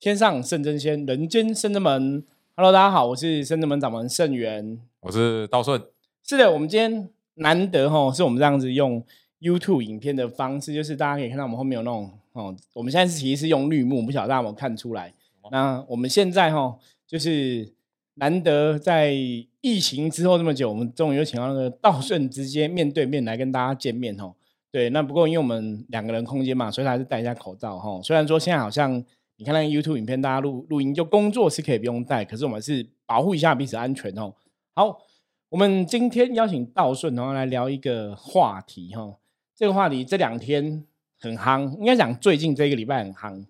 天上圣真仙，人间圣真门。Hello，大家好，我是圣真门掌门圣元，我是道顺。是的，我们今天难得哈，是我们这样子用 YouTube 影片的方式，就是大家可以看到我们后面有那种哦，我们现在是其实是用绿幕，不晓得大家有没有看出来。那我们现在哈，就是难得在疫情之后这么久，我们终于又请到那个道顺直接面对面来跟大家见面哦。对，那不过因为我们两个人空间嘛，所以还是戴一下口罩哈。虽然说现在好像你看那个 YouTube 影片，大家录录音就工作是可以不用戴，可是我们是保护一下彼此安全哦。好，我们今天邀请道顺然后来聊一个话题哈。这个话题这两天很夯，应该讲最近这个礼拜很夯。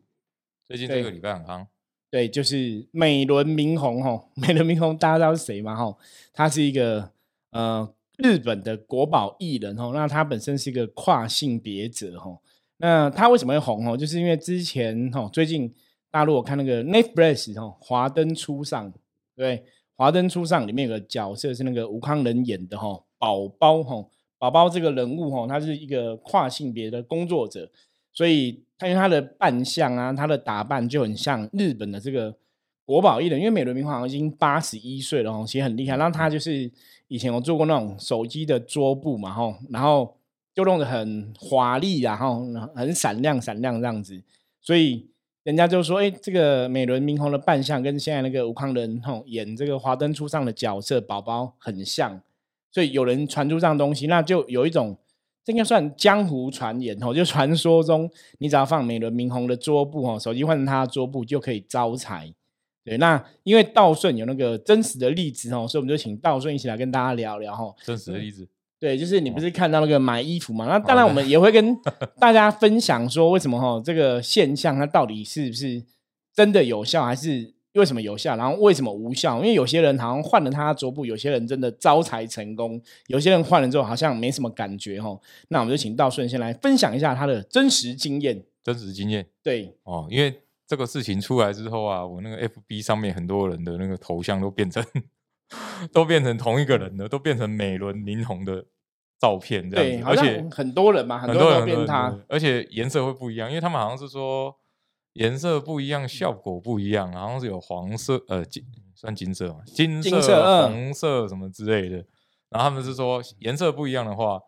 最近这个礼拜很夯。对，就是美轮明宏哈。美轮明宏大家知道是谁吗？哈，他是一个呃。日本的国宝艺人哦，那他本身是一个跨性别者哈，那他为什么会红哦？就是因为之前哈，最近大陆我看那个 n e t f l i s 哦，《华灯初上》对，《华灯初上》里面有个角色是那个吴康仁演的哈，宝宝哈，宝宝这个人物哈，他是一个跨性别的工作者，所以他因为他的扮相啊，他的打扮就很像日本的这个。国宝艺人，因为美轮明宏已经八十一岁了哦，其实很厉害。然后他就是以前有做过那种手机的桌布嘛，吼，然后就弄得很华丽，然后很闪亮闪亮这样子。所以人家就说，哎，这个美轮明宏的扮相跟现在那个吴康仁吼演这个华灯初上的角色宝宝很像。所以有人传出这样东西，那就有一种这应该算江湖传言吼，就传说中你只要放美轮明宏的桌布吼，手机换成他的桌布就可以招财。对，那因为道顺有那个真实的例子哦，所以我们就请道顺一起来跟大家聊聊哈。真实的例子，对，就是你不是看到那个买衣服嘛？那当然我们也会跟 大家分享说，为什么哈这个现象它到底是不是真的有效，还是为什么有效，然后为什么无效？因为有些人好像换了他的桌布，有些人真的招财成功，有些人换了之后好像没什么感觉哈。那我们就请道顺先来分享一下他的真实经验。真实经验，对哦，因为。这个事情出来之后啊，我那个 FB 上面很多人的那个头像都变成 都变成同一个人了，都变成美轮明宏的照片这样子，而且很多人嘛，很多人变他，而且颜色会不一样，因为他们好像是说颜色不一样，效果不一样，好像是有黄色呃金算金色嘛，金色、红色什么之类的，然后他们是说颜色不一样的话，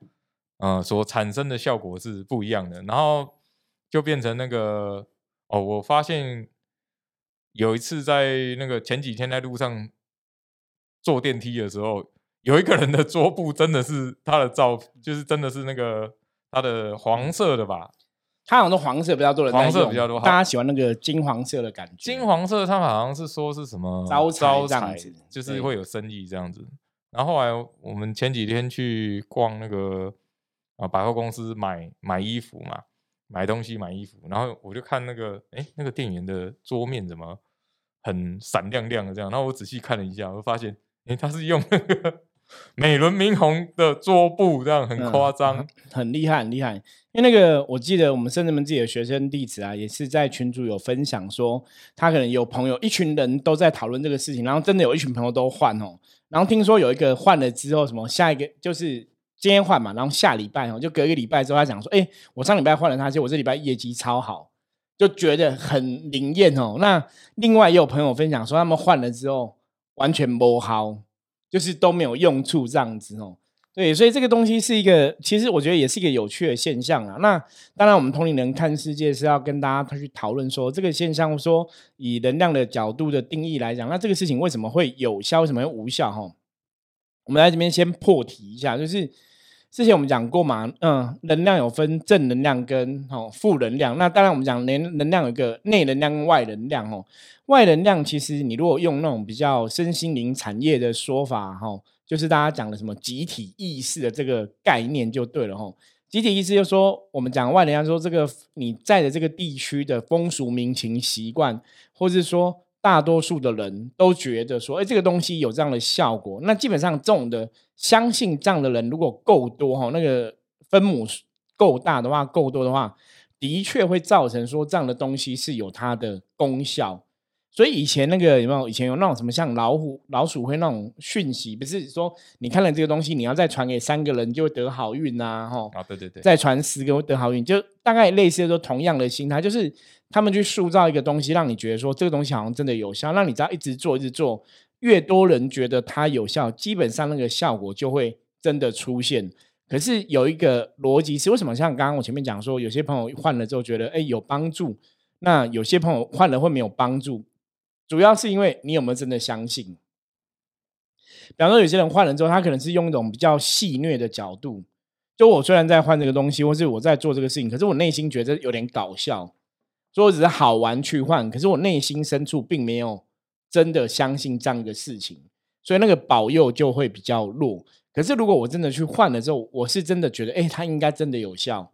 呃，所产生的效果是不一样的，然后就变成那个。哦，我发现有一次在那个前几天在路上坐电梯的时候，有一个人的桌布真的是他的照，就是真的是那个他的黄色的吧？他好像黄色比较多人，黄色比较多，大家喜欢那个金黄色的感觉。金黄色，他们好像是说是什么招招财，就是会有生意这样子。然后后来我们前几天去逛那个啊百货公司买买衣服嘛。买东西买衣服，然后我就看那个，哎，那个店员的桌面怎么很闪亮亮的这样？然后我仔细看了一下，我发现，哎，他是用那个美轮明宏的桌布，这样很夸张，很厉害，很厉害。因为那个，我记得我们甚至们自己的学生弟子啊，也是在群组有分享说，他可能有朋友，一群人都在讨论这个事情，然后真的有一群朋友都换哦，然后听说有一个换了之后，什么下一个就是。今天换嘛，然后下礼拜哦，就隔一个礼拜之后，他讲说：“哎，我上礼拜换了他，结果我这礼拜业绩超好，就觉得很灵验哦。”那另外也有朋友分享说，他们换了之后完全摸好，就是都没有用处这样子哦。对，所以这个东西是一个，其实我觉得也是一个有趣的现象啊。那当然，我们同龄人看世界是要跟大家去讨论说，这个现象说以能量的角度的定义来讲，那这个事情为什么会有效，为什么会无效？哈，我们来这边先破题一下，就是。之前我们讲过嘛，嗯，能量有分正能量跟哦负能量。那当然我们讲能能量有一个内能量跟外能量哦。外能量其实你如果用那种比较身心灵产业的说法哈，就是大家讲的什么集体意识的这个概念就对了哈。集体意识就说我们讲外能量说这个你在的这个地区的风俗民情习惯，或是说。大多数的人都觉得说，哎，这个东西有这样的效果。那基本上这种的相信这样的人如果够多哈，那个分母够大的话，够多的话，的确会造成说这样的东西是有它的功效。所以以前那个有没有？以前有那种什么像老虎、老鼠会那种讯息，不是说你看了这个东西，你要再传给三个人就会得好运呐，哈。啊，对对对。再传十个会得好运，就大概类似的说同样的心态，就是他们去塑造一个东西，让你觉得说这个东西好像真的有效，让你只要一直做一直做，越多人觉得它有效，基本上那个效果就会真的出现。可是有一个逻辑是，为什么像刚刚我前面讲说，有些朋友换了之后觉得哎有帮助，那有些朋友换了会没有帮助？主要是因为你有没有真的相信？比方说，有些人换了之后，他可能是用一种比较戏谑的角度。就我虽然在换这个东西，或是我在做这个事情，可是我内心觉得有点搞笑，所以我只是好玩去换。可是我内心深处并没有真的相信这样一个事情，所以那个保佑就会比较弱。可是如果我真的去换了之后，我是真的觉得，哎，它应该真的有效。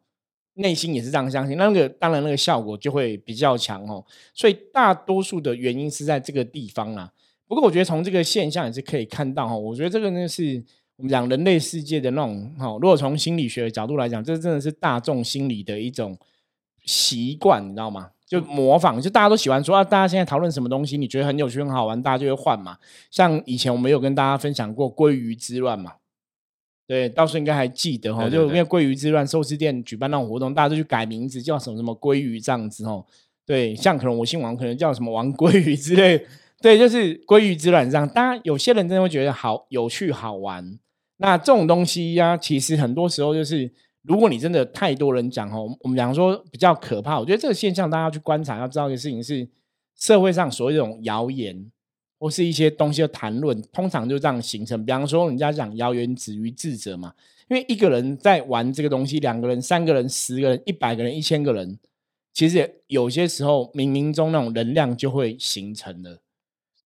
内心也是这样相信，那个当然那个效果就会比较强哦。所以大多数的原因是在这个地方啦。不过我觉得从这个现象也是可以看到哈，我觉得这个呢是我们讲人类世界的那种哈。如果从心理学的角度来讲，这真的是大众心理的一种习惯，你知道吗？就模仿，就大家都喜欢说啊，大家现在讨论什么东西，你觉得很有趣很好玩，大家就会换嘛。像以前我们有跟大家分享过鲑鱼之乱嘛。对，到时候应该还记得哈，就因为鲑鱼之乱寿司店举办那种活动，大家都去改名字，叫什么什么鲑鱼这样子哦。对，像可能我姓王，可能叫什么王鲑鱼之类。对，就是鲑鱼之乱这样。当然，有些人真的会觉得好有趣好玩。那这种东西呀，其实很多时候就是，如果你真的太多人讲哦，我们讲说比较可怕。我觉得这个现象大家要去观察，要知道一个事情是社会上所谓这种谣言。或是一些东西的谈论，通常就这样形成。比方说，人家讲谣言止于智者嘛，因为一个人在玩这个东西，两个人、三个人、十个人、一百个人、一千个人，其实有些时候冥冥中那种能量就会形成了。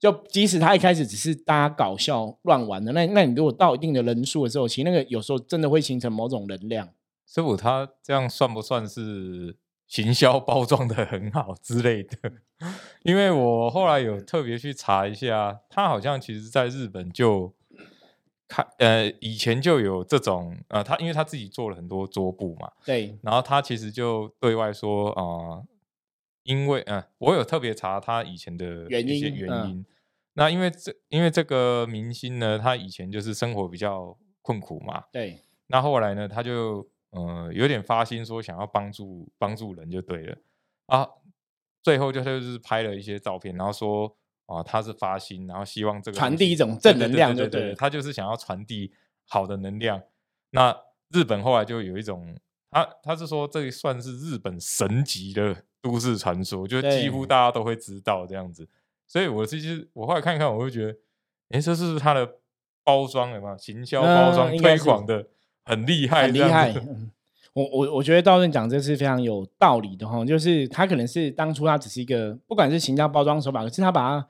就即使他一开始只是大家搞笑乱玩的，那那你如果到一定的人数的时候，其实那个有时候真的会形成某种能量。师傅，他这样算不算是？行销包装的很好之类的，因为我后来有特别去查一下，他好像其实在日本就看呃以前就有这种呃他因为他自己做了很多桌布嘛，对，然后他其实就对外说啊，因为嗯我有特别查他以前的一些原因，那因为这因为这个明星呢，他以前就是生活比较困苦嘛，对，那后来呢他就。呃，有点发心说想要帮助帮助人就对了啊，最后就就是拍了一些照片，然后说啊他是发心，然后希望这个传递一种正能量，对对，他就是想要传递好的能量。那日本后来就有一种，他他是说这算是日本神级的都市传说，就几乎大家都会知道这样子。所以我其实我后来看一看，我会觉得，哎，这是不是他的包装有没有行销包装推广的？很厉害，很厉害。我我我觉得道顺讲这是非常有道理的哈，就是他可能是当初他只是一个，不管是行销包装手法，可是他把它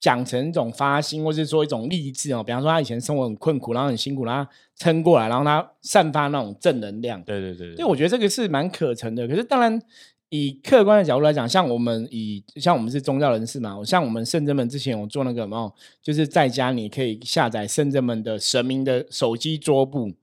讲成一种发心，或是说一种励志哦。比方说他以前生活很困苦，然后很辛苦，然后撑过来，然后他散发那种正能量。对对对，所以我觉得这个是蛮可成的。可是当然，以客观的角度来讲，像我们以像我们是宗教人士嘛，像我们圣人们之前有做那个哦，就是在家你可以下载圣人们的神明的手机桌布。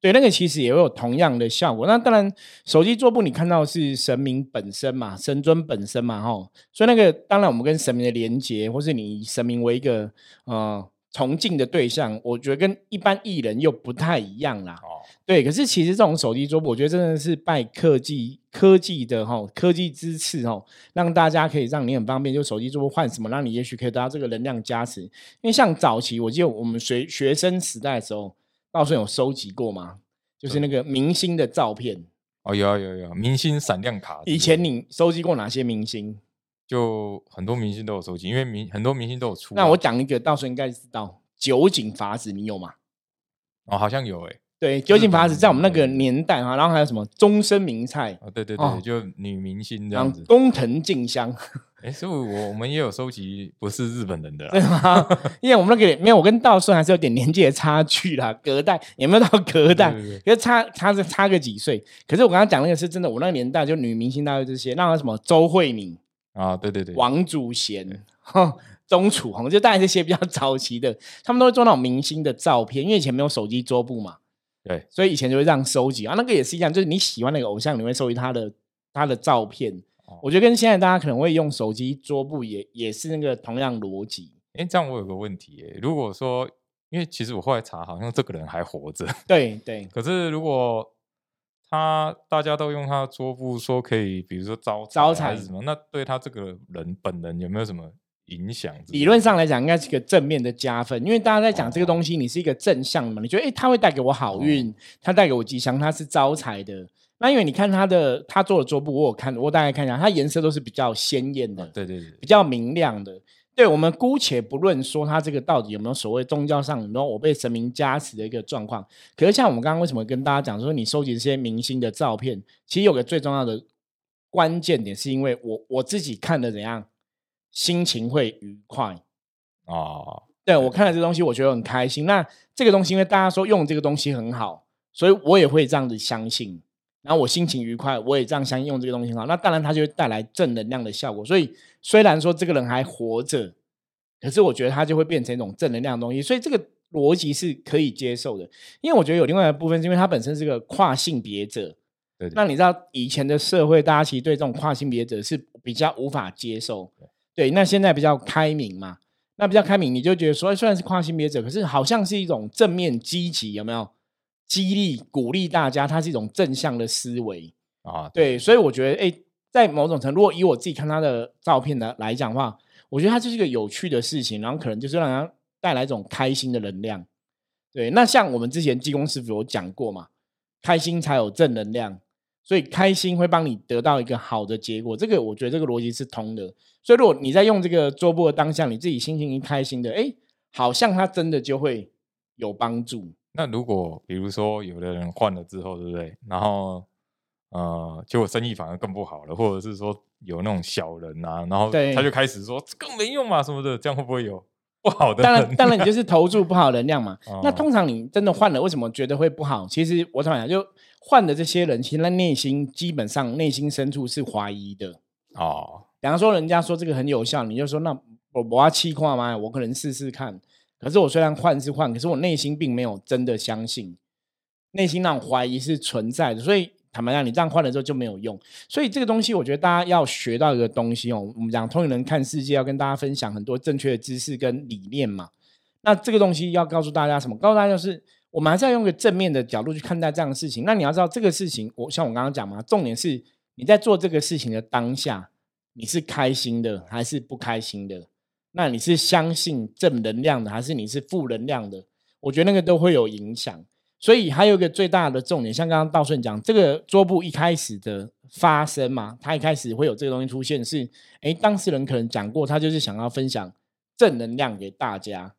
对，那个其实也会有同样的效果。那当然，手机桌布你看到是神明本身嘛，神尊本身嘛，哈。所以那个当然，我们跟神明的连接，或是你神明为一个呃崇敬的对象，我觉得跟一般艺人又不太一样啦。哦，对。可是其实这种手机桌布，我觉得真的是拜科技科技的哈，科技之赐哦，让大家可以让你很方便，就手机桌布换什么，让你也许可以得到这个能量加持。因为像早期，我记得我们学学生时代的时候。到时候有收集过吗？就是那个明星的照片哦，有有有明星闪亮卡。以前你收集过哪些明星？就很多明星都有收集，因为明很多明星都有出。那我讲一个，到时候应该知道酒井法子，你有吗？哦，好像有诶。对，酒井法子在我们那个年代啊，然后还有什么终身名菜？啊，对对对，就女明星这样子。工藤静香。哎，所以我我们也有收集，不是日本人的，对吗？因为我们那个没有，我跟道顺还是有点年纪的差距啦，隔代也没有到隔代？可是差差是差个几岁。可是我刚刚讲那个是真的，我那个年代就女明星大概这些，那什么周慧敏啊，对对对，王祖贤、钟楚红，就大概这些比较早期的，他们都会做那种明星的照片，因为以前没有手机桌布嘛，对，所以以前就会这样收集啊。那个也是一样，就是你喜欢那个偶像，你会收集他的他的照片。我觉得跟现在大家可能会用手机桌布也也是那个同样逻辑。哎，这样我有个问题，哎，如果说，因为其实我后来查，好像这个人还活着。对对。可是如果他大家都用他的桌布说可以，比如说招招财是什么，那对他这个人本人有没有什么？影响理论上来讲，应该是一个正面的加分，因为大家在讲这个东西，你是一个正向嘛？你觉得哎，它会带给我好运，它带给我吉祥，它是招财的。那因为你看他的他做的桌布，我有看，我大概看一下，它颜色都是比较鲜艳的，对对对，比较明亮的。对我们姑且不论说它这个到底有没有所谓宗教上，然后我被神明加持的一个状况。可是像我们刚刚为什么跟大家讲说，你收集这些明星的照片，其实有个最重要的关键点，是因为我我自己看的怎样。心情会愉快哦，对我看了这东西，我觉得很开心。那这个东西，因为大家说用这个东西很好，所以我也会这样子相信。然后我心情愉快，我也这样相信用这个东西很好。那当然，它就会带来正能量的效果。所以虽然说这个人还活着，可是我觉得他就会变成一种正能量的东西。所以这个逻辑是可以接受的。因为我觉得有另外一部分，是因为他本身是个跨性别者。对，那你知道以前的社会，大家其实对这种跨性别者是比较无法接受。对，那现在比较开明嘛，那比较开明，你就觉得说，虽然是跨性别者，可是好像是一种正面积极，有没有激励鼓励大家？它是一种正向的思维啊。对，所以我觉得，哎，在某种程度，如果以我自己看他的照片的来讲的话，我觉得它就是一个有趣的事情，然后可能就是让人带来一种开心的能量。对，那像我们之前济公师傅有讲过嘛，开心才有正能量。所以开心会帮你得到一个好的结果，这个我觉得这个逻辑是通的。所以如果你在用这个桌布的当下，你自己心情一开心的，哎，好像它真的就会有帮助。那如果比如说有的人换了之后，对不对？然后呃，结果生意反而更不好了，或者是说有那种小人啊，然后他就开始说更没用嘛什么的，这样会不会有 不好的？当然，当然你就是投注不好能量嘛。那通常你真的换了，为什么觉得会不好？其实我怎么讲就。换的这些人，其实他内心基本上内心深处是怀疑的哦。比方说，人家说这个很有效，你就说那我我要气化吗？我可能试试看。可是我虽然换是换，可是我内心并没有真的相信，内心那种怀疑是存在的。所以坦白讲，你这样换了之后就没有用。所以这个东西，我觉得大家要学到一个东西哦。我们讲通灵人看世界，要跟大家分享很多正确的知识跟理念嘛。那这个东西要告诉大家什么？告诉大家就是。我们还是要用个正面的角度去看待这样的事情。那你要知道，这个事情，我像我刚刚讲嘛，重点是你在做这个事情的当下，你是开心的还是不开心的？那你是相信正能量的还是你是负能量的？我觉得那个都会有影响。所以还有一个最大的重点，像刚刚道顺讲，这个桌布一开始的发生嘛，他一开始会有这个东西出现，是哎，当事人可能讲过，他就是想要分享正能量给大家。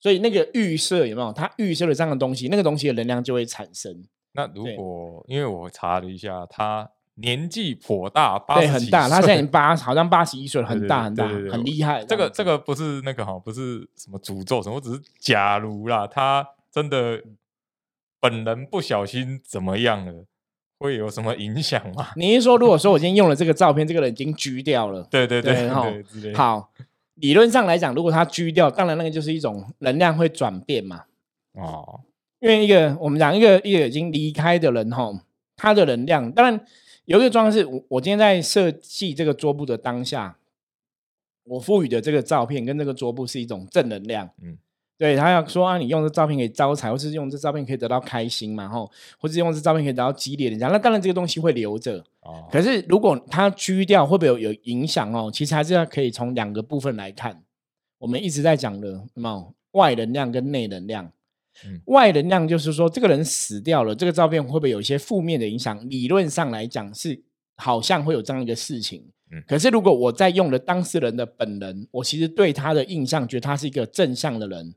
所以那个预设有没有？他预设了这样的东西，那个东西的能量就会产生。那如果因为我查了一下，他年纪颇大，对，很大，他现在已经八，好像八十一岁了，很大很大，很厉害。这个这个不是那个哈，不是什么诅咒什么，我只是假如啦，他真的本人不小心怎么样了，会有什么影响吗？你是说，如果说我今天用了这个照片，这个人已经狙掉了？对对对，好。理论上来讲，如果它狙掉，当然那个就是一种能量会转变嘛。哦，因为一个我们讲一个一个已经离开的人哈，他的能量，当然有一个状况是，我我今天在设计这个桌布的当下，我赋予的这个照片跟这个桌布是一种正能量。嗯。对他要说啊，你用这照片可以招财，或是用这照片可以得到开心嘛，吼，或是用这照片可以得到激励人家，那当然这个东西会留着。哦。可是如果它居掉，会不会有有影响哦？其实还是要可以从两个部分来看。我们一直在讲的，什么外能量跟内能量。嗯。外能量就是说，这个人死掉了，这个照片会不会有一些负面的影响？理论上来讲是好像会有这样一个事情。嗯。可是如果我在用了当事人的本人，我其实对他的印象觉得他是一个正向的人。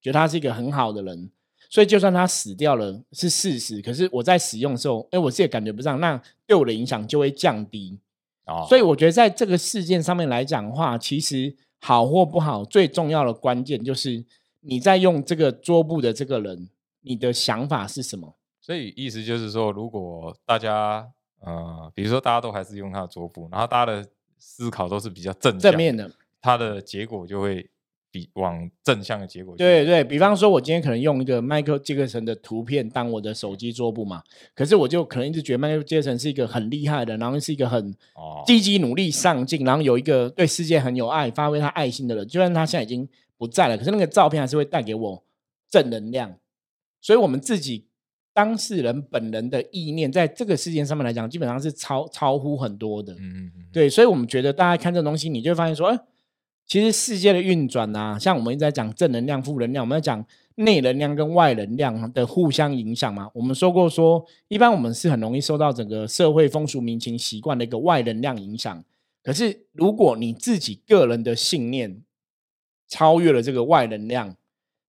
觉得他是一个很好的人，所以就算他死掉了是事实，可是我在使用的时候，哎，我自己感觉不上，那对我的影响就会降低。哦，所以我觉得在这个事件上面来讲的话，其实好或不好，最重要的关键就是你在用这个桌布的这个人，你的想法是什么？所以意思就是说，如果大家呃，比如说大家都还是用他的桌布，然后大家的思考都是比较正正面的，他的结果就会。比往正向的结果。对对，比方说，我今天可能用一个迈克杰克森的图片当我的手机桌布嘛，可是我就可能一直觉得迈克杰克森是一个很厉害的，然后是一个很积极努力上进，然后有一个对世界很有爱、发挥他爱心的人。就算他现在已经不在了，可是那个照片还是会带给我正能量。所以，我们自己当事人本人的意念，在这个事件上面来讲，基本上是超超乎很多的。嗯嗯嗯。对，所以我们觉得大家看这东西，你就会发现说，哎。其实世界的运转啊，像我们一直在讲正能量、负能量，我们在讲内能量跟外能量的互相影响嘛。我们说过说，一般我们是很容易受到整个社会风俗民情习惯的一个外能量影响。可是如果你自己个人的信念超越了这个外能量，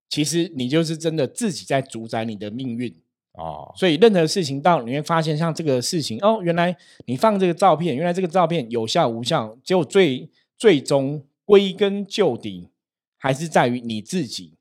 其实你就是真的自己在主宰你的命运哦。所以任何事情到你会发现，像这个事情哦，原来你放这个照片，原来这个照片有效无效，结果最最终。归根究底，还是在于你自己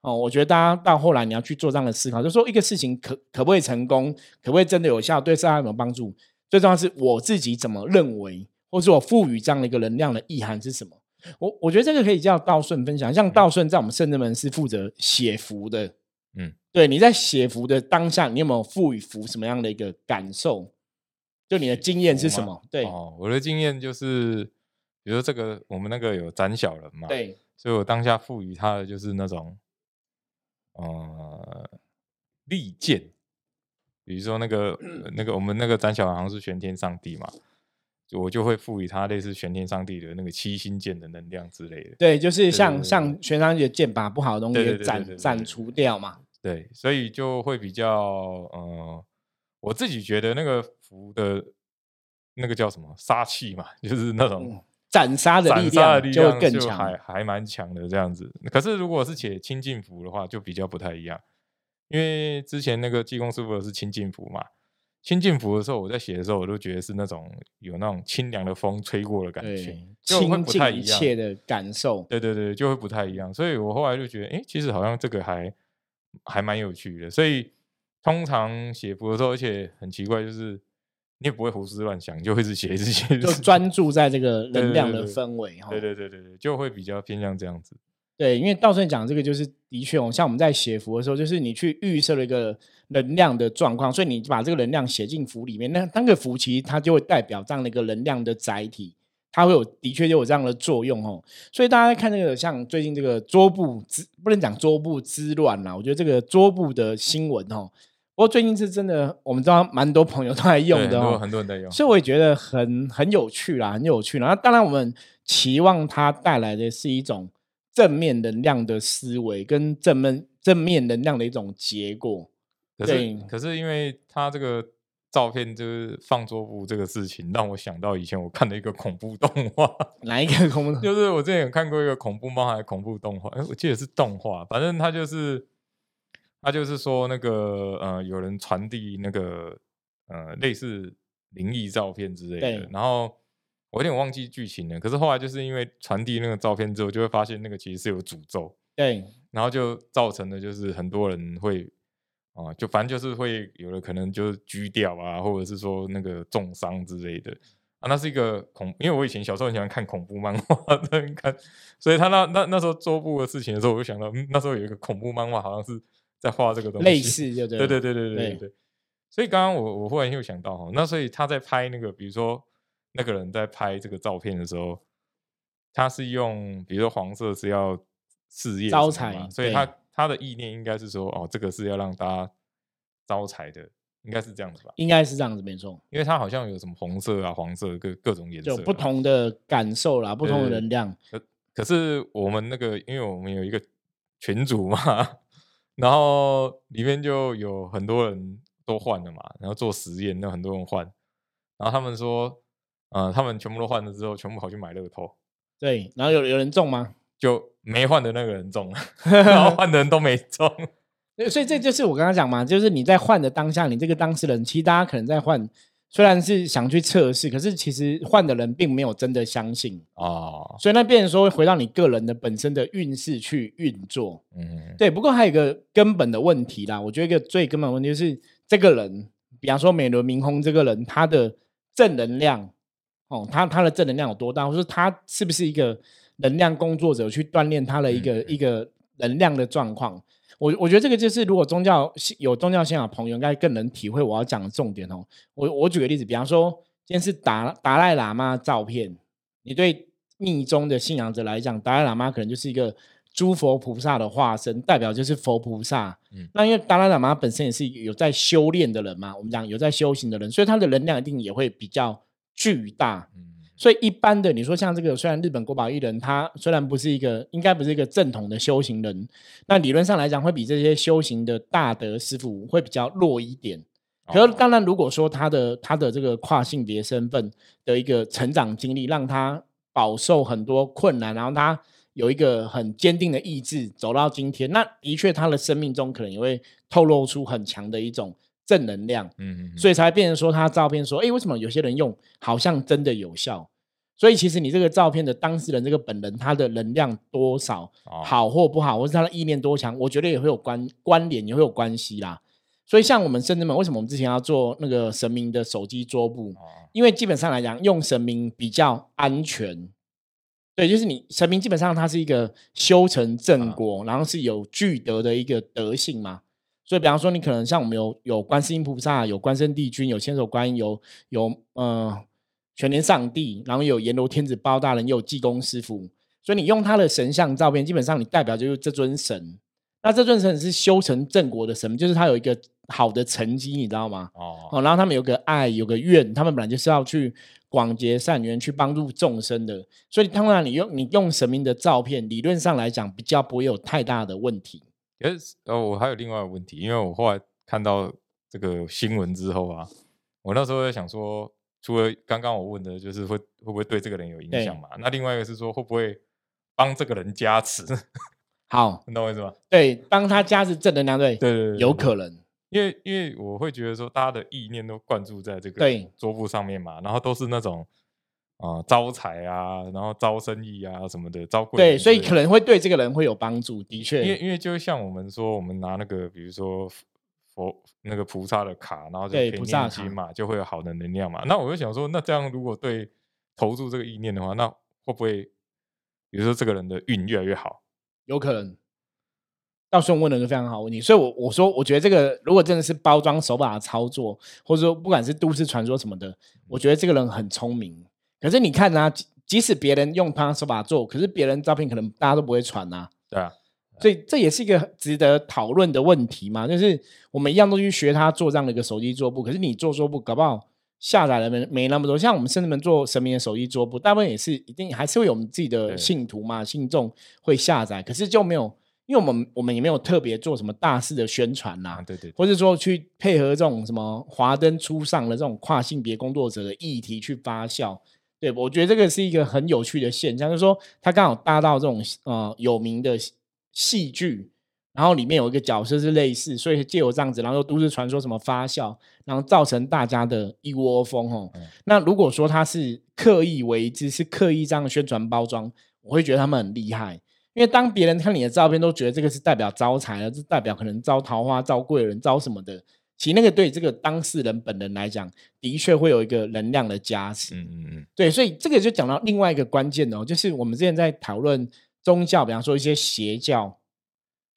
哦。我觉得大家到后来你要去做这样的思考，就说一个事情可可不可以成功，可不可以真的有效，对社会有没有帮助？最重要是我自己怎么认为，或是我赋予这样的一个能量的意涵是什么？我我觉得这个可以叫道顺分享。像道顺在我们圣人门是负责写符的，嗯，对，你在写符的当下，你有没有赋予符什么样的一个感受？就你的经验是什么？对，哦，我的经验就是。比如说这个，我们那个有斩小人嘛，对，所以我当下赋予他的就是那种，呃，利剑。比如说那个那个我们那个斩小人好像是玄天上帝嘛，就我就会赋予他类似玄天上帝的那个七星剑的能量之类的。对，就是像像玄上帝的剑，把不好的东西斩斩除掉嘛。对，所以就会比较呃，我自己觉得那个符的，那个叫什么杀气嘛，就是那种。斩杀的力量就更强，还还蛮强的这样子。可是如果是写清净符的话，就比较不太一样。因为之前那个济公师傅是清净符嘛，清净符的时候，我在写的时候，我都觉得是那种有那种清凉的风吹过的感觉，清净一切的感受。对对对，就会不太一样。所以我后来就觉得，哎，其实好像这个还还蛮有趣的。所以通常写符的时候，而且很奇怪，就是。你也不会胡思乱想，就会是写一直写，就专注在这个 能量的氛围哈。对对对对对，就会比较偏向这样子。对，因为道顺讲这个就是的确哦，像我们在写符的时候，就是你去预设了一个能量的状况，所以你把这个能量写进符里面，那那个符其实它就会代表这样的一个能量的载体，它会有的确就有这样的作用哦。所以大家看这个，像最近这个桌布之不能讲桌布之乱啦，我觉得这个桌布的新闻哦。不过最近是真的，我们知道蛮多朋友都在用的哦，很多人在用，所以我也觉得很很有趣啦，很有趣啦。那当然，我们期望它带来的是一种正面能量的思维，跟正面正面能量的一种结果。可是，可是因为它这个照片就是放桌布这个事情，让我想到以前我看的一个恐怖动画。哪一个恐怖？就是我之前有看过一个恐怖猫还是恐怖动画？哎，我记得是动画，反正它就是。他就是说，那个呃，有人传递那个呃，类似灵异照片之类的。然后我有点忘记剧情了。可是后来就是因为传递那个照片之后，就会发现那个其实是有诅咒。对。然后就造成的就是很多人会啊，就反正就是会有的可能就是狙掉啊，或者是说那个重伤之类的啊。那是一个恐，因为我以前小时候很喜欢看恐怖漫画，看，所以他那那那时候桌布的事情的时候，我就想到，嗯，那时候有一个恐怖漫画，好像是。在画这个东西，类似就对对对对对对。所以刚刚我我忽然又想到哈，那所以他在拍那个，比如说那个人在拍这个照片的时候，他是用比如说黄色是要事业招财，所以他他的意念应该是说哦，这个是要让大家招财的，应该是这样子吧？应该是这样子没错，因为他好像有什么红色啊、黄色各各种颜色，有不同的感受啦，不同的能量。可可是我们那个，因为我们有一个群主嘛。然后里面就有很多人都换了嘛，然后做实验，那很多人换，然后他们说，呃，他们全部都换了之后，全部跑去买乐透。对，然后有有人中吗？就没换的那个人中了，然后换的人都没中。所以这就是我刚刚讲嘛，就是你在换的当下，你这个当事人，其实大家可能在换。虽然是想去测试，可是其实换的人并没有真的相信哦，所以那变成说回到你个人的本身的运势去运作，嗯，对。不过还有一个根本的问题啦，我觉得一个最根本问题就是这个人，比方说美轮明宏这个人，他的正能量哦，他他的正能量有多大，或者说他是不是一个能量工作者去锻炼他的一个一个能量的状况。我我觉得这个就是，如果宗教有宗教信仰朋友，应该更能体会我要讲的重点哦。我我举个例子，比方说，今天是达达赖喇嘛照片，你对密宗的信仰者来讲，达赖喇嘛可能就是一个诸佛菩萨的化身，代表就是佛菩萨。嗯，那因为达赖喇嘛本身也是有在修炼的人嘛，我们讲有在修行的人，所以他的能量一定也会比较巨大。嗯。所以一般的，你说像这个，虽然日本国宝艺人他虽然不是一个，应该不是一个正统的修行人，那理论上来讲，会比这些修行的大德师傅会比较弱一点。可是当然，如果说他的他的这个跨性别身份的一个成长经历，让他饱受很多困难，然后他有一个很坚定的意志走到今天，那的确他的生命中可能也会透露出很强的一种。正能量，嗯嗯，所以才变成说他照片说，哎，为什么有些人用好像真的有效？所以其实你这个照片的当事人这个本人他的能量多少好或不好，或是他的意念多强，我觉得也会有关关联，也会有关系啦。所以像我们甚至们，为什么我们之前要做那个神明的手机桌布？因为基本上来讲，用神明比较安全。对，就是你神明基本上它是一个修成正果，然后是有具德的一个德性嘛。所以，比方说，你可能像我们有有观世音菩萨，有关圣帝君，有千手观音，有有呃全年上帝，然后有阎罗天子包大人，也有济公师傅。所以你用他的神像照片，基本上你代表就是这尊神。那这尊神是修成正果的神，就是他有一个好的成绩，你知道吗？哦哦，然后他们有个爱，有个愿，他们本来就是要去广结善缘，去帮助众生的。所以，当然你用你用神明的照片，理论上来讲，比较不会有太大的问题。呃，哦，我还有另外一个问题，因为我后来看到这个新闻之后啊，我那时候在想说，除了刚刚我问的，就是会会不会对这个人有影响嘛？那另外一个是说，会不会帮这个人加持？好，你懂我意思吗？对，帮他加持正能量，对，对对，有可能，因为因为我会觉得说，大家的意念都灌注在这个桌布上面嘛，然后都是那种。啊，招财啊，然后招生意啊，什么的，招贵对，所以可能会对这个人会有帮助，的确，因为因为就像我们说，我们拿那个，比如说佛那个菩萨的卡，然后就可以念经嘛，就会有好的能量嘛。那我就想说，那这样如果对投注这个意念的话，那会不会，比如说这个人的运越来越好？有可能。到时候问了一个非常好问题，所以，我我说，我觉得这个如果真的是包装手把的操作，或者说不管是都市传说什么的，我觉得这个人很聪明。可是你看呢，即使别人用他手把做，可是别人照片可能大家都不会传呐。对啊，所以这也是一个值得讨论的问题嘛。就是我们一样都去学他做这样的一个手机桌布，可是你做桌布搞不好下载的没没那么多。像我们甚至们做神明的手机桌布，大部分也是一定还是会有我们自己的信徒嘛、信众会下载，可是就没有，因为我们我们也没有特别做什么大肆的宣传呐。对对，或者说去配合这种什么华灯初上的这种跨性别工作者的议题去发酵。对，我觉得这个是一个很有趣的现象，就是说他刚好搭到这种呃有名的戏剧，然后里面有一个角色是类似，所以借由这样子，然后都市传说什么发酵，然后造成大家的一窝蜂哦。那如果说他是刻意为之，是刻意这样宣传包装，我会觉得他们很厉害，因为当别人看你的照片都觉得这个是代表招财了，是代表可能招桃花、招贵人、招什么的。其实那个对这个当事人本人来讲，的确会有一个能量的加持。嗯嗯嗯，对，所以这个就讲到另外一个关键哦，就是我们之前在讨论宗教，比方说一些邪教、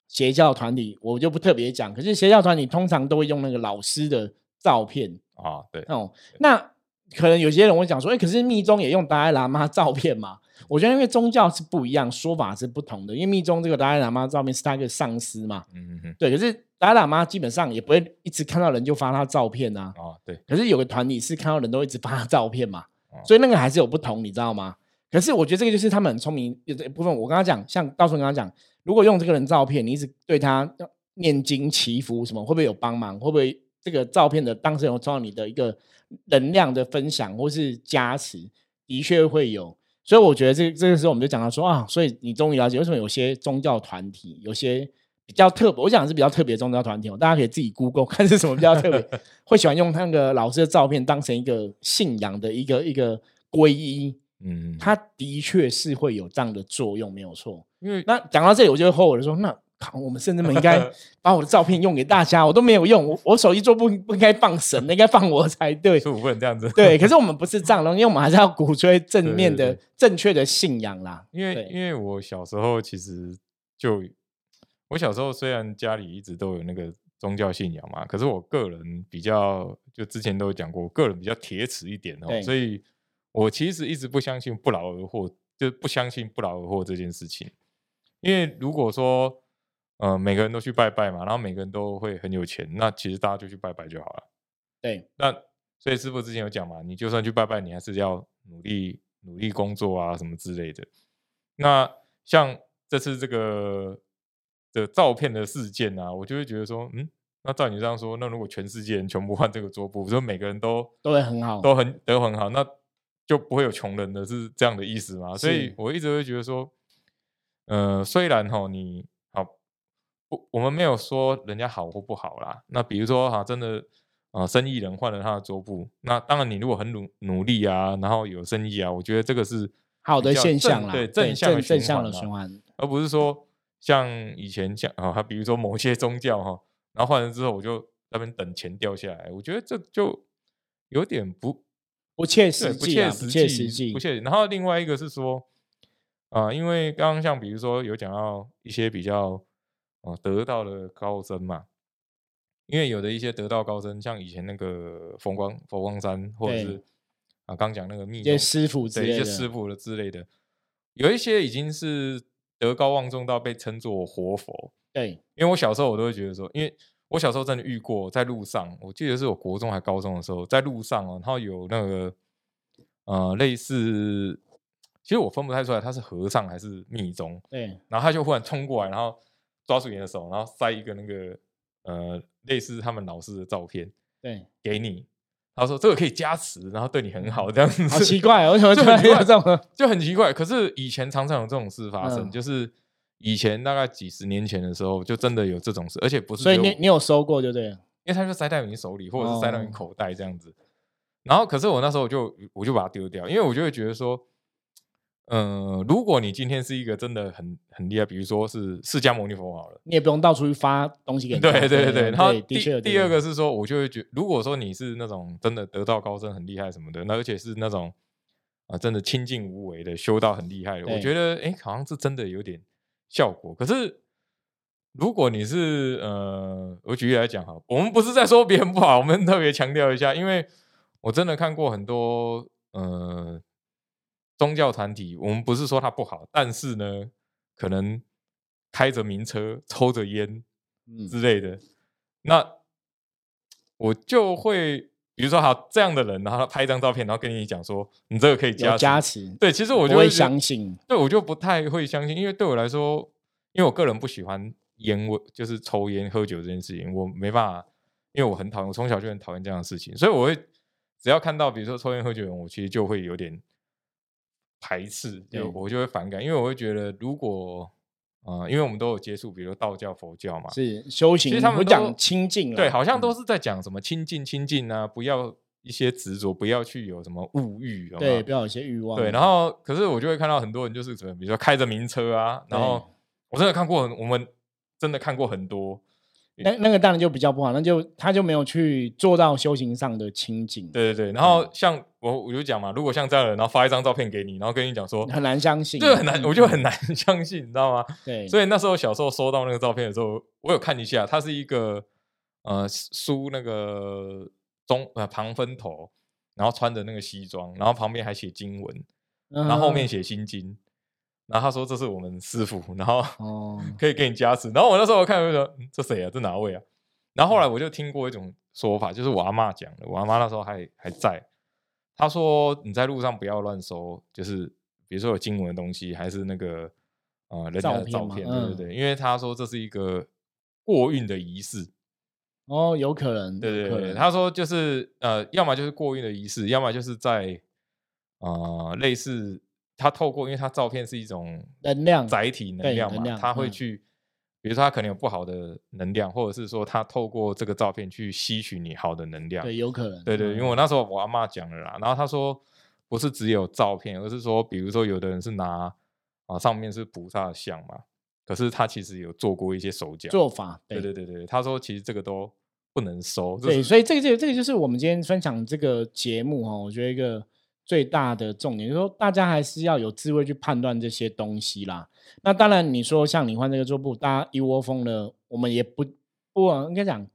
邪教团体，我就不特别讲。可是邪教团体通常都会用那个老师的照片啊，对哦。那可能有些人会讲说，哎，可是密宗也用达赖喇嘛照片嘛？我觉得因为宗教是不一样，说法是不同的。因为密宗这个达赖喇嘛照片是他一个上司嘛，嗯嗯嗯，对。可是达赖喇嘛基本上也不会一直看到人就发他照片啊，哦对。可是有个团体是看到人都一直发他照片嘛，所以那个还是有不同，你知道吗？可是我觉得这个就是他们很聪明有一部分。我刚刚讲，像道顺刚刚讲，如果用这个人照片，你一直对他念经祈福什么，会不会有帮忙？会不会这个照片的当事人受到你的一个能量的分享或是加持？的确会有。所以我觉得这这个时候我们就讲到说啊，所以你终于了解为什么有些宗教团体有些比较特别，我讲的是比较特别宗教团体哦，大家可以自己 Google 看是什么比较特别，会喜欢用那个老师的照片当成一个信仰的一个一个皈依，嗯，它的确是会有这样的作用，没有错。因为那讲到这里，我就会后悔说，那靠，我们甚至们应该把我的照片用给大家，我都没有用，我我手机做不不应该放神，应该放我才对，是不能这样子。对，可是我们不是这样的，因为我们还是要鼓吹正面的、正确的信仰啦。因为因为我小时候其实就，我小时候虽然家里一直都有那个宗教信仰嘛，可是我个人比较，就之前都有讲过，我个人比较铁齿一点哦，所以我其实一直不相信不劳而获，就不相信不劳而获这件事情。因为如果说呃，每个人都去拜拜嘛，然后每个人都会很有钱，那其实大家就去拜拜就好了。对，那所以师傅之前有讲嘛，你就算去拜拜，你还是要努力努力工作啊，什么之类的。那像这次这个的照片的事件啊，我就会觉得说，嗯，那照你这样说，那如果全世界人全部换这个桌布，说每个人都都会很好，都很都很好，那就不会有穷人的是这样的意思嘛？所以我一直会觉得说，呃，虽然哈你。不，我们没有说人家好或不好啦。那比如说哈，真的啊，生意人换了他的桌布，那当然你如果很努努力啊，然后有生意啊，我觉得这个是好的现象啦，对正向正向的循环，而不是说像以前像啊，比如说某些宗教哈，然后换了之后我就那边等钱掉下来，我觉得这就有点不不切实际，不切实际，不切。然后另外一个是说啊，因为刚刚像比如说有讲到一些比较。哦，得道的高僧嘛，因为有的一些得道高僧，像以前那个佛光佛光山，或者是啊，刚讲那个密宗师傅，对一些师傅的之类的，有一些已经是德高望重到被称作活佛。对，因为我小时候我都会觉得说，因为我小时候真的遇过，在路上，我记得是我国中还高中的时候，在路上哦，然后有那个呃类似，其实我分不太出来他是和尚还是密宗。对，然后他就忽然冲过来，然后。抓住你的手，然后塞一个那个呃类似他们老师的照片，对，给你。他说这个可以加持，然后对你很好，这样子。好奇怪，为什么 就很奇怪这种？就很奇怪。可是以前常常有这种事发生，就是以前大概几十年前的时候，就真的有这种事，而且不是。所以你你有收过就对了，因为他就塞在你手里，或者是塞到你口袋这样子。然后，可是我那时候就我就把它丢掉，因为我就会觉得说。嗯，如果你今天是一个真的很很厉害，比如说是释迦牟尼佛好了，你也不用到处去发东西给。对对对对，然后第第二个是说，我就会觉，如果说你是那种真的得道高僧很厉害什么的，那而且是那种啊真的清净无为的修道很厉害的，我觉得哎，好像是真的有点效果。可是如果你是呃，我举例来讲哈，我们不是在说别人不好，我们特别强调一下，因为我真的看过很多呃。宗教团体，我们不是说它不好，但是呢，可能开着名车、抽着烟之类的，那我就会，比如说，好这样的人，然后他拍一张照片，然后跟你讲说，你这个可以加加持。对，其实我就会相信，对我就不太会相信，因为对我来说，因为我个人不喜欢烟味，就是抽烟喝酒这件事情，我没办法，因为我很讨厌，我从小就很讨厌这样的事情，所以我会只要看到，比如说抽烟喝酒的人，我其实就会有点。排斥，就我就会反感，因为我会觉得，如果啊，因为我们都有接触，比如道教、佛教嘛，是修行，其实他们讲清净，对，好像都是在讲什么清净、清净啊，不要一些执着，不要去有什么物欲，对，不要有一些欲望，对。然后，可是我就会看到很多人就是什么，比如说开着名车啊，然后我真的看过，我们真的看过很多。那那个当然就比较不好，那就他就没有去做到修行上的清净。对对对，然后像我我就讲嘛，如果像这样的人，然后发一张照片给你，然后跟你讲说很难相信，就很难，我就很难相信，你知道吗？对。所以那时候小时候收到那个照片的时候，我有看一下，它是一个呃梳那个中呃旁分头，然后穿着那个西装，然后旁边还写经文，然后后面写心经。然后他说：“这是我们师傅，然后 可以给你加持。”然后我那时候我看就说：“这谁啊？这哪位啊？”然后后来我就听过一种说法，就是我阿妈讲的。我阿妈那时候还还在，她说：“你在路上不要乱收，就是比如说有经文的东西，还是那个呃人家的照片，对对对，因为他说这是一个过运的仪式。”哦，有可能，对对对，他说就是呃，要么就是过运的仪式，要么就是在呃类似。他透过，因为他照片是一种能量载体能量嘛，他会去，比如说他可能有不好的能量，或者是说他透过这个照片去吸取你好的能量，对，有可能，对对，因为我那时候我阿妈讲了啦，然后他说不是只有照片，而是说，比如说有的人是拿啊上面是菩萨像嘛，可是他其实有做过一些手脚做法。对对对对，他说其实这个都不能收。对，所以这个这个这个就是我们今天分享这个节目哈，我觉得一个最大的重点就是说，大家还是要有智慧去判断这些东西啦。那当然，你说像你换这个桌布，大家一窝蜂的，我们也不不应该讲。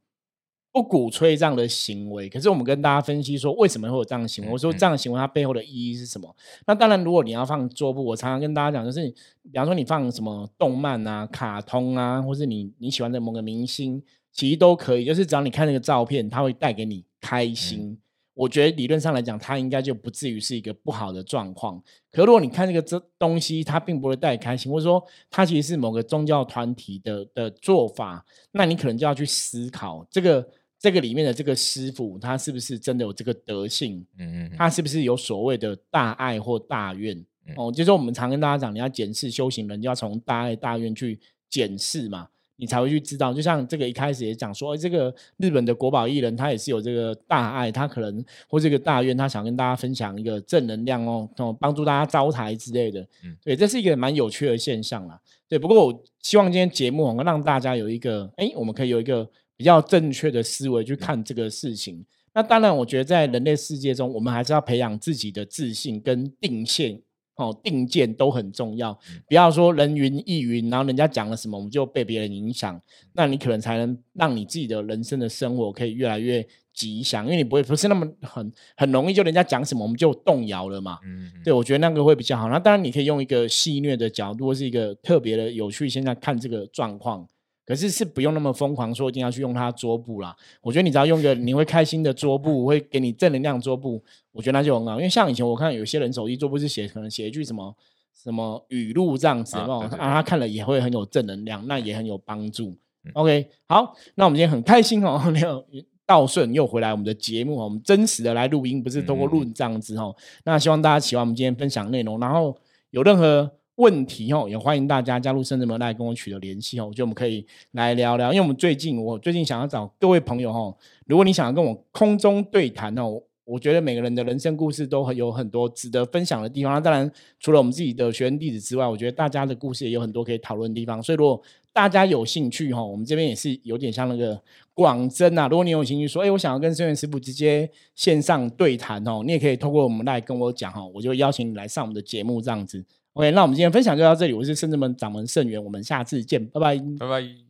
不鼓吹这样的行为，可是我们跟大家分析说为什么会有这样的行为。我说这样的行为它背后的意义是什么？那当然，如果你要放桌布，我常常跟大家讲，就是比方说你放什么动漫啊、卡通啊，或是你你喜欢的某个明星，其实都可以。就是只要你看那个照片，它会带给你开心。我觉得理论上来讲，它应该就不至于是一个不好的状况。可如果你看这个这东西，它并不会带开心，或者说它其实是某个宗教团体的的做法，那你可能就要去思考这个。这个里面的这个师傅，他是不是真的有这个德性？嗯嗯，他是不是有所谓的大爱或大愿？哦，就是我们常跟大家讲，你要检视修行人，就要从大爱大愿去检视嘛，你才会去知道。就像这个一开始也讲说，这个日本的国宝艺人，他也是有这个大爱，他可能或这个大愿，他想跟大家分享一个正能量哦，哦，帮助大家招财之类的。嗯，对，这是一个蛮有趣的现象啦。对，不过我希望今天节目能让大家有一个，哎，我们可以有一个。比较正确的思维去看这个事情。那当然，我觉得在人类世界中，我们还是要培养自己的自信跟定线哦，定见都很重要。不要说人云亦云，然后人家讲了什么，我们就被别人影响。那你可能才能让你自己的人生的生活可以越来越吉祥，因为你不会不是那么很很容易就人家讲什么我们就动摇了嘛。嗯，对，我觉得那个会比较好。那当然，你可以用一个戏谑的角度，或是一个特别的有趣，现在看这个状况。可是是不用那么疯狂，说一定要去用它桌布啦。我觉得你只要用个你会开心的桌布，会给你正能量桌布，我觉得那就很好。因为像以前我看有些人手机桌布是写可能写一句什么什么语录这样子哦，啊，他看了也会很有正能量，那也很有帮助。OK，好，那我们今天很开心哦，没 有道顺又回来我们的节目，我们真实的来录音，不是通过录这样子哦。那希望大家喜欢我们今天分享内容，然后有任何。问题哦，也欢迎大家加入深圳门来跟我取得联系哦。我觉得我们可以来聊聊，因为我们最近我最近想要找各位朋友哦，如果你想要跟我空中对谈哦，我觉得每个人的人生故事都很有很多值得分享的地方。那当然，除了我们自己的学生弟子之外，我觉得大家的故事也有很多可以讨论的地方。所以如果大家有兴趣哈，我们这边也是有点像那个广征啊。如果你有兴趣说，哎，我想要跟圣元师傅直接线上对谈哦，你也可以透过我们来跟我讲哈，我就邀请你来上我们的节目这样子。OK，那我们今天分享就到这里。我是圣智门掌门圣元，我们下次见，拜拜，拜拜。